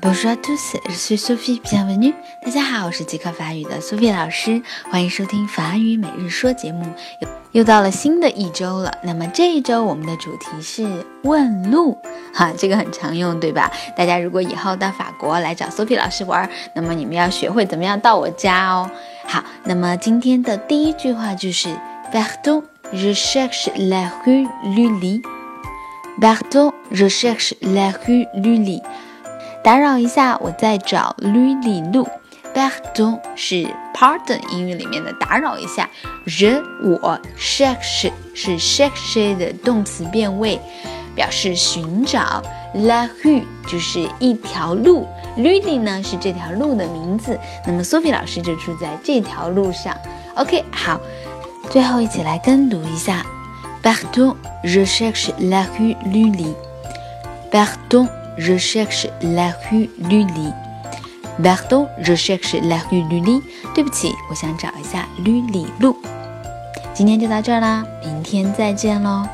Bonjour à tous, je suis Sophie, bienvenue. 大家好，我是即刻法语的 Sophie 老师，欢迎收听法语每日说节目。又又到了新的一周了，那么这一周我们的主题是问路，哈，这个很常用，对吧？大家如果以后到法国来找 Sophie 老师玩，那么你们要学会怎么样到我家哦。好，那么今天的第一句话就是 Pardon, je cherche la rue Lully. Pardon, je cherche la rue Lully. 打扰一下，我在找绿里路。Pardon 是 pardon 英语里面的打扰一下。Je 我 cherche 是 cherche 的动词变位，表示寻找。La rue 就是一条路，Lully 呢是这条路的名字。那么 Sophie 老师就住在这条路上。OK，好，最后一起来跟读一下。Pardon, je cherche la rue Lully. Pardon. Recherche la rue Lully. Pardon, je cherche la rue Lully. 对不起，我想找一下绿里路。今天就到这儿啦，明天再见喽。